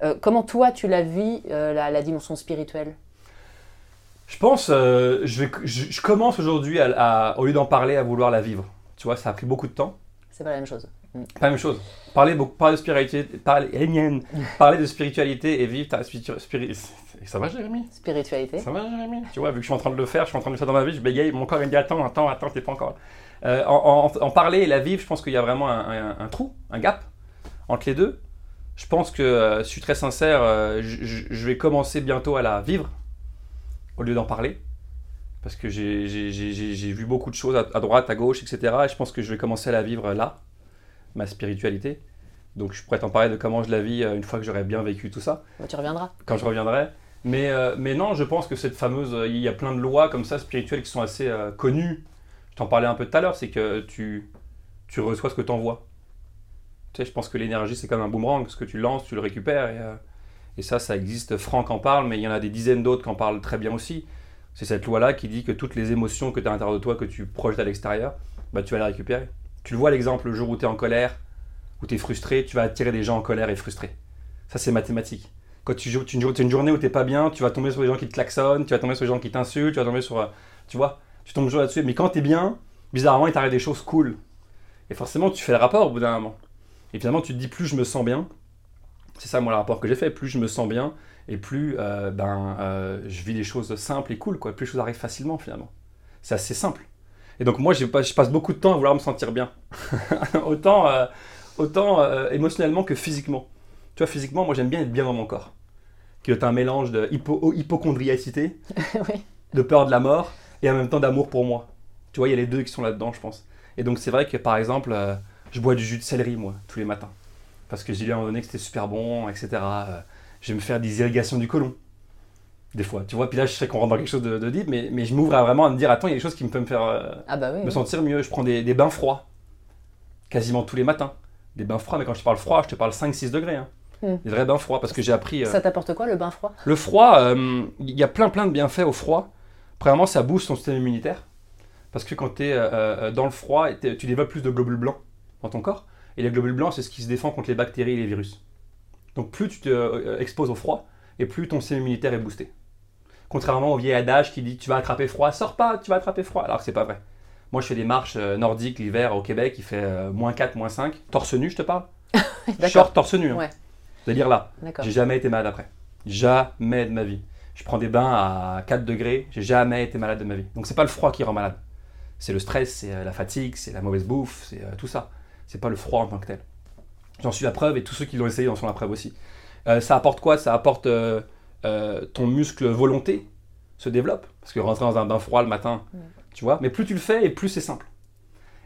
Euh, comment toi tu la vis euh, la, la dimension spirituelle? Je pense, euh, je, vais, je, je commence aujourd'hui, à, à- au lieu d'en parler, à vouloir la vivre. Tu vois, ça a pris beaucoup de temps. C'est pas la même chose. Pas la même chose. Parler, beaucoup, parler de spiritualité, parler, eh, parler de spiritualité et vivre ta spiritu- spiri- Ça va, Jérémy? Spiritualité. Ça va, Jérémy? Tu vois, vu que je suis en train de le faire, je suis en train de le faire dans ma vie, je bégaye, mon corps il me dit attends, attends, attends, t'es pas encore là. Euh, en, en- en parler et la vivre, je pense qu'il y a vraiment un, un- un trou, un gap entre les deux. Je pense que, euh, je suis très sincère, euh, je, vais commencer bientôt à la vivre au lieu d'en parler. Parce que j'ai vu beaucoup de choses à, à droite, à gauche, etc. Et je pense que je vais commencer à la vivre là, ma spiritualité. Donc je pourrais t'en parler de comment je la vis euh, une fois que j'aurai bien vécu tout ça Bah, tu reviendras. quand je reviendrai. Mais, euh, mais non, je pense que cette fameuse. euh, Il y a plein de lois comme ça spirituelles qui sont assez euh, connues. Je t'en parlais un peu tout à l'heure, c'est que tu, tu reçois ce que tu envoies. Tu sais, je pense que l'énergie, c'est comme un boomerang. Ce que tu lances, tu le récupères. Et, euh, et ça, ça existe. Franck en parle, mais il y en a des dizaines d'autres qui en parlent très bien aussi. C'est cette loi-là qui dit que toutes les émotions que tu as à l'intérieur de toi, que tu projettes à l'extérieur, bah, tu vas les récupérer. Tu le vois, l'exemple, le jour où tu es en colère, où tu es frustré, tu vas attirer des gens en colère et frustrés. Ça, c'est mathématique. Quand tu joues, tu as une journée où t'es pas bien, tu vas tomber sur les gens qui te klaxonnent, tu vas tomber sur les gens qui t'insultent, tu vas tomber sur. euh, Tu vois, tu tombes toujours là-dessus. Mais quand t'es bien, bizarrement, il t'arrive des choses cool. Et forcément, tu fais le rapport au bout d'un moment. Et finalement, tu te dis, plus je me sens bien, c'est ça, moi, le rapport que j'ai fait, plus je me sens bien, et plus euh, ben, euh, je vis des choses simples et cool, quoi. Plus les choses arrivent facilement, finalement. C'est assez simple. Et donc, moi, je passe beaucoup de temps à vouloir me sentir bien. autant autant euh, émotionnellement que physiquement. Tu vois, physiquement, moi, j'aime bien être bien dans mon corps. Qui est un mélange de hypo hypochondriacité, oui. de peur de la mort, et en même temps d'amour pour moi. Tu vois, il y a les deux qui sont là-dedans, je pense. Et donc, c'est vrai que, par exemple, euh, je bois du jus de céleri, moi, tous les matins. Parce que j'ai lu à un moment donné que c'était super bon, etc. Euh, je vais me faire des irrigations du côlon. Des fois, tu vois. Puis là, je sais qu'on rentre dans quelque chose de, de deep, mais, mais je m'ouvre à vraiment à me dire, attends, il y a des choses qui me peuvent me faire euh, Ah bah oui. me oui. sentir mieux. Je prends des, des bains froids, quasiment tous les matins. Des bains froids, mais quand je te parle froid, je te parle 5-6 degrés. hein. Mm. Des vrais bains froids, parce que j'ai appris... euh, Ça t'apporte quoi le bain froid? Le froid, euh, il y a plein plein de bienfaits au froid, Premièrement, ça booste ton système immunitaire. Parce que quand tu es dans le froid, tu développes plus de globules blancs dans ton corps. Et les globules blancs, c'est ce qui se défend contre les bactéries et les virus. Donc plus tu te euh, exposes au froid, et plus ton système immunitaire est boosté. Contrairement au vieil adage qui dit tu vas attraper froid, sors pas, tu vas attraper froid. Alors que c'est pas vrai. Moi, je fais des marches euh, nordiques l'hiver au Québec, il fait euh, moins 4, moins 5. Torse nu, je te parle. Short, torse nu. Hein. Ouais. Délire là. J'ai jamais été malade après. Jamais de ma vie. Je prends des bains à 4 degrés, j'ai jamais été malade de ma vie. Donc c'est pas le froid qui rend malade. C'est le stress, c'est euh, la fatigue, c'est la mauvaise bouffe, c'est euh, tout ça. C'est pas le froid en tant que tel. J'en suis la preuve et tous ceux qui l'ont essayé en sont la preuve aussi. Euh, ça apporte quoi? Ça apporte euh, ton muscle volonté se développe? Parce que rentrer dans un bain froid le matin, tu vois. Mais plus tu le fais et plus c'est simple.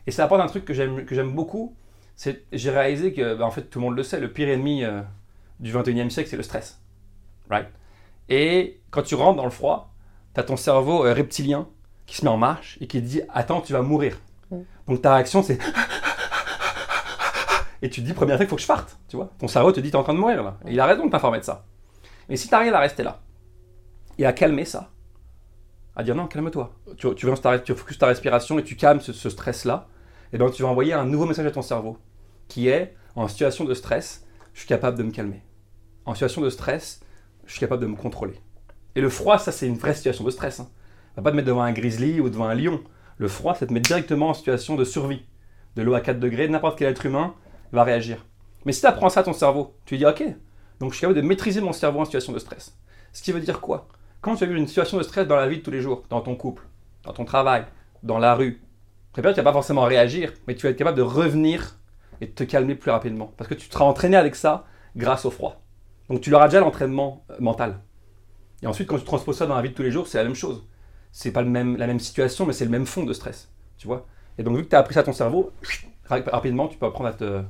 Et ça apporte un truc que j'aime que j'aime beaucoup. C'est j'ai réalisé que bah, en fait tout le monde le sait, le pire ennemi euh, du 21e siècle c'est le stress. Right? Et quand tu rentres dans le froid, tu as ton cerveau euh, reptilien qui se met en marche et qui te dit attends, tu vas mourir. Mm. Donc ta réaction c'est et tu te dis première fois il faut que je parte, tu vois. Ton cerveau te dit t'es en train de mourir là. Et il a raison de t'informer de ça. Mais si tu arrives à rester là et à calmer ça, à dire non, calme-toi. Tu, tu, tu focuses ta respiration et tu calmes ce, stress-là, et bien tu vas envoyer un nouveau message à ton cerveau qui est en situation de stress, je suis capable de me calmer. En situation de stress, je suis capable de me contrôler. Et le froid, ça c'est une vraie situation de stress. Hein. Va pas te mettre devant un grizzly ou devant un lion. Le froid, ça te met directement en situation de survie. De l'eau à 4 degrés, n'importe quel être humain va réagir. Mais si tu apprends ça à ton cerveau, tu lui dis ok, donc je suis capable de maîtriser mon cerveau en situation de stress. Ce qui veut dire quoi? Quand tu as vu une situation de stress dans la vie de tous les jours, dans ton couple, dans ton travail, dans la rue, très bien, tu vas pas forcément réagir, mais tu vas être capable de revenir et de te calmer plus rapidement. Parce que tu te seras entraîné avec ça grâce au froid. Donc tu l'auras déjà l'entraînement euh, mental. Et ensuite, quand tu transposes ça dans la vie de tous les jours, c'est la même chose. C'est pas le même, la même situation, mais c'est le même fond de stress. Tu vois? Et donc, vu que tu as appris ça à ton cerveau, ra- rapidement, tu peux apprendre à te.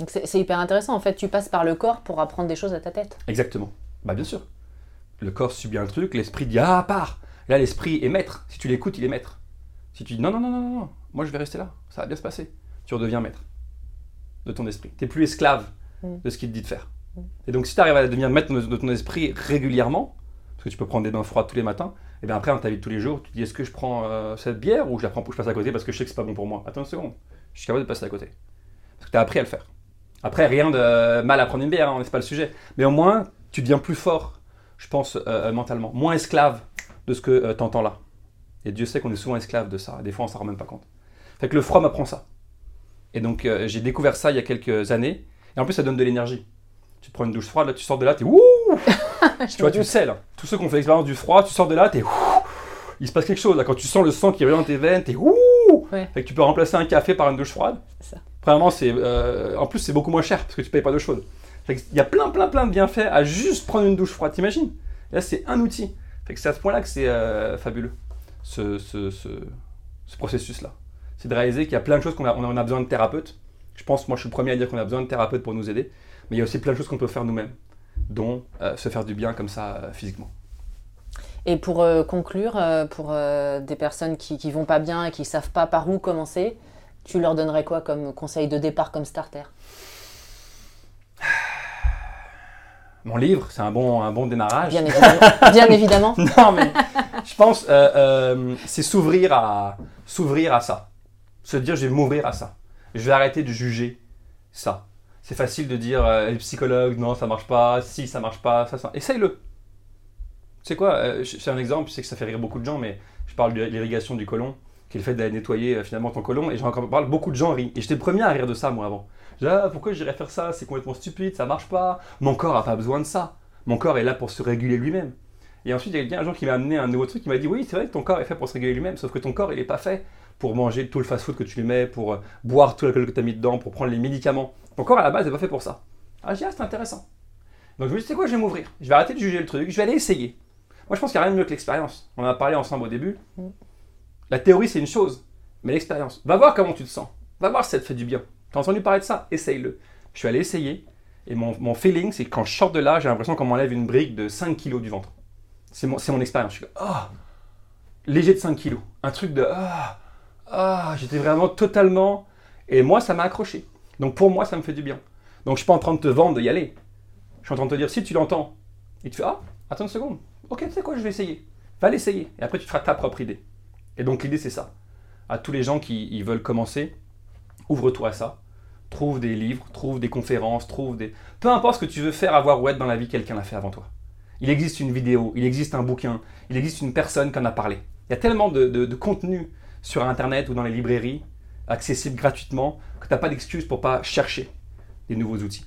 Donc c'est c'est hyper intéressant. En fait, tu passes par le corps pour apprendre des choses à ta tête. Exactement. Bah, bien sûr. Le corps subit un truc, l'esprit dit Ah, pars Là, l'esprit est maître. Si tu l'écoutes, il est maître. Si tu dis Non, non, non, non, non, moi je vais rester là, ça va bien se passer, tu redeviens maître de ton esprit. Tu n'es plus esclave Mm. de ce qu'il te dit de faire. Et donc, si tu arrives à devenir maître de ton esprit régulièrement, parce que tu peux prendre des bains froids tous les matins, et bien après, dans ta vie de tous les jours, tu te dis Est-ce que je prends euh, cette bière ou je la prends pour que je passe à côté parce que je sais que c'est pas bon pour moi? Attends une seconde, je suis capable de passer à côté. Parce que tu as appris à le faire. Après, rien de mal à prendre une bière, hein, c'est pas le sujet. Mais au moins, tu deviens plus fort, je pense, euh, mentalement. Moins esclave de ce que tu entends là. Et Dieu sait qu'on est souvent esclave de ça. Des fois, on s'en rend même pas compte. Fait que le froid m'apprend ça. Et donc, euh, j'ai découvert ça il y a quelques années. Et en plus, ça donne de l'énergie. Tu prends une douche froide, là, tu sors de là, t'es wouh Tu vois, tu sais, là. Tous ceux qui ont fait l'expérience du froid, tu sors de là, t'es wouh Il se passe quelque chose, là. Quand tu sens le sang qui revient dans tes veines, t'es wouh Ouais. Fait que tu peux remplacer un café par une douche froide. C'est ça. Premièrement, c'est, euh, en plus, c'est beaucoup moins cher parce que tu payes pas d'eau chaude. Il y a plein, plein, plein de bienfaits à juste prendre une douche froide, t'imagines? Là, c'est un outil. C'est à ce point-là que c'est euh, fabuleux, ce, ce, ce, ce processus-là. C'est de réaliser qu'il y a plein de choses qu'on a, besoin de thérapeutes. Je pense, moi, je suis le premier à dire qu'on a besoin de thérapeutes pour nous aider. Mais il y a aussi plein de choses qu'on peut faire nous-mêmes, dont euh, se faire du bien comme ça, euh, physiquement. Et pour conclure, pour des personnes qui, qui vont pas bien et qui savent pas par où commencer, tu leur donnerais quoi comme conseil de départ comme starter? Mon livre, c'est un bon, un bon démarrage. Bien évidemment. Bien évidemment. non, mais je pense, euh, euh, c'est s'ouvrir à, s'ouvrir à ça. Se dire, je vais m'ouvrir à ça. Je vais arrêter de juger ça. C'est facile de dire, euh, les psychologues, non, ça marche pas, si, ça marche pas, ça, ça. Essaye-le. Tu sais quoi, euh, c'est un exemple, je sais que ça fait rire beaucoup de gens, mais je parle de l'irrigation du côlon, qui est le fait d'aller nettoyer euh, finalement ton côlon, et j'en parle, beaucoup de gens rient. Et j'étais le premier à rire de ça, moi, avant. Je ah, pourquoi j'irais faire ça? C'est complètement stupide, ça marche pas. Mon corps a pas besoin de ça. Mon corps est là pour se réguler lui-même. Et ensuite, il y a un jour qui m'a amené un nouveau truc, qui m'a dit, oui, c'est vrai que ton corps est fait pour se réguler lui-même, sauf que ton corps, il est pas fait pour manger tout le fast-food que tu lui mets, pour euh, boire tout l'alcool que tu as mis dedans, pour prendre les médicaments. Ton corps, à la base, n'est pas fait pour ça. Ah, je dis, ah, c'est intéressant. Donc je me dis, c'est quoi, je vais m'ouvrir. Je vais arrêter de juger le truc, je vais aller essayer. Moi, je pense qu'il n'y a rien de mieux que l'expérience. On en a parlé ensemble au début. La théorie, c'est une chose, mais l'expérience. Va voir comment tu te sens. Va voir si ça te fait du bien. T'as entendu parler de ça? Essaye-le. Je suis allé essayer, et mon, feeling, c'est que quand je sors de là, j'ai l'impression qu'on m'enlève une brique de 5 kilos du ventre. C'est mon, expérience. Je suis ah, léger de 5 kilos. Un truc de, ah, ah, j'étais vraiment totalement. Et moi, ça m'a accroché. Donc pour moi, ça me fait du bien. Donc je suis pas en train de te vendre d'y aller. Je suis en train de te dire, si tu l'entends, et tu fais, ah, attends une seconde. Ok, tu sais quoi, je vais essayer. Va l'essayer. Et après, tu feras ta propre idée. Et donc, l'idée, c'est ça. À tous les gens qui veulent commencer, ouvre-toi à ça. Trouve des livres, trouve des conférences, trouve des. Peu importe ce que tu veux faire, avoir ou être dans la vie, quelqu'un l'a fait avant toi. Il existe une vidéo, il existe un bouquin, il existe une personne qui en a parlé. Il y a tellement de, contenu sur Internet ou dans les librairies, accessible gratuitement, que tu n'as pas d'excuse pour pas chercher des nouveaux outils.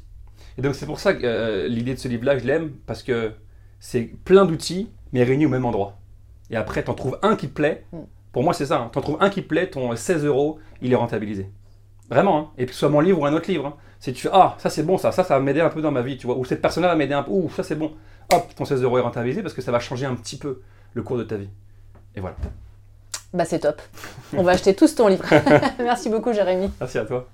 Et donc c'est pour ça que euh, l'idée de ce livre-là, je l'aime, parce que c'est plein d'outils, mais réunis au même endroit. Et après, tu en trouves un qui te plaît. Pour moi, c'est ça. Tu en trouves un qui te plaît, ton 16 euros, il est rentabilisé. Vraiment. hein. Et que ce soit mon livre ou un autre livre. hein. Si tu fais, ah, ça c'est bon, ça, ça, ça va m'aider un peu dans ma vie, tu vois. Ou cette personne-là va m'aider un peu, ouh, ça c'est bon. Hop, ton 16 euros est rentabilisé parce que ça va changer un petit peu le cours de ta vie. Et voilà. Bah c'est top. On va acheter tous ton livre. Merci beaucoup Jérémy. Merci à toi.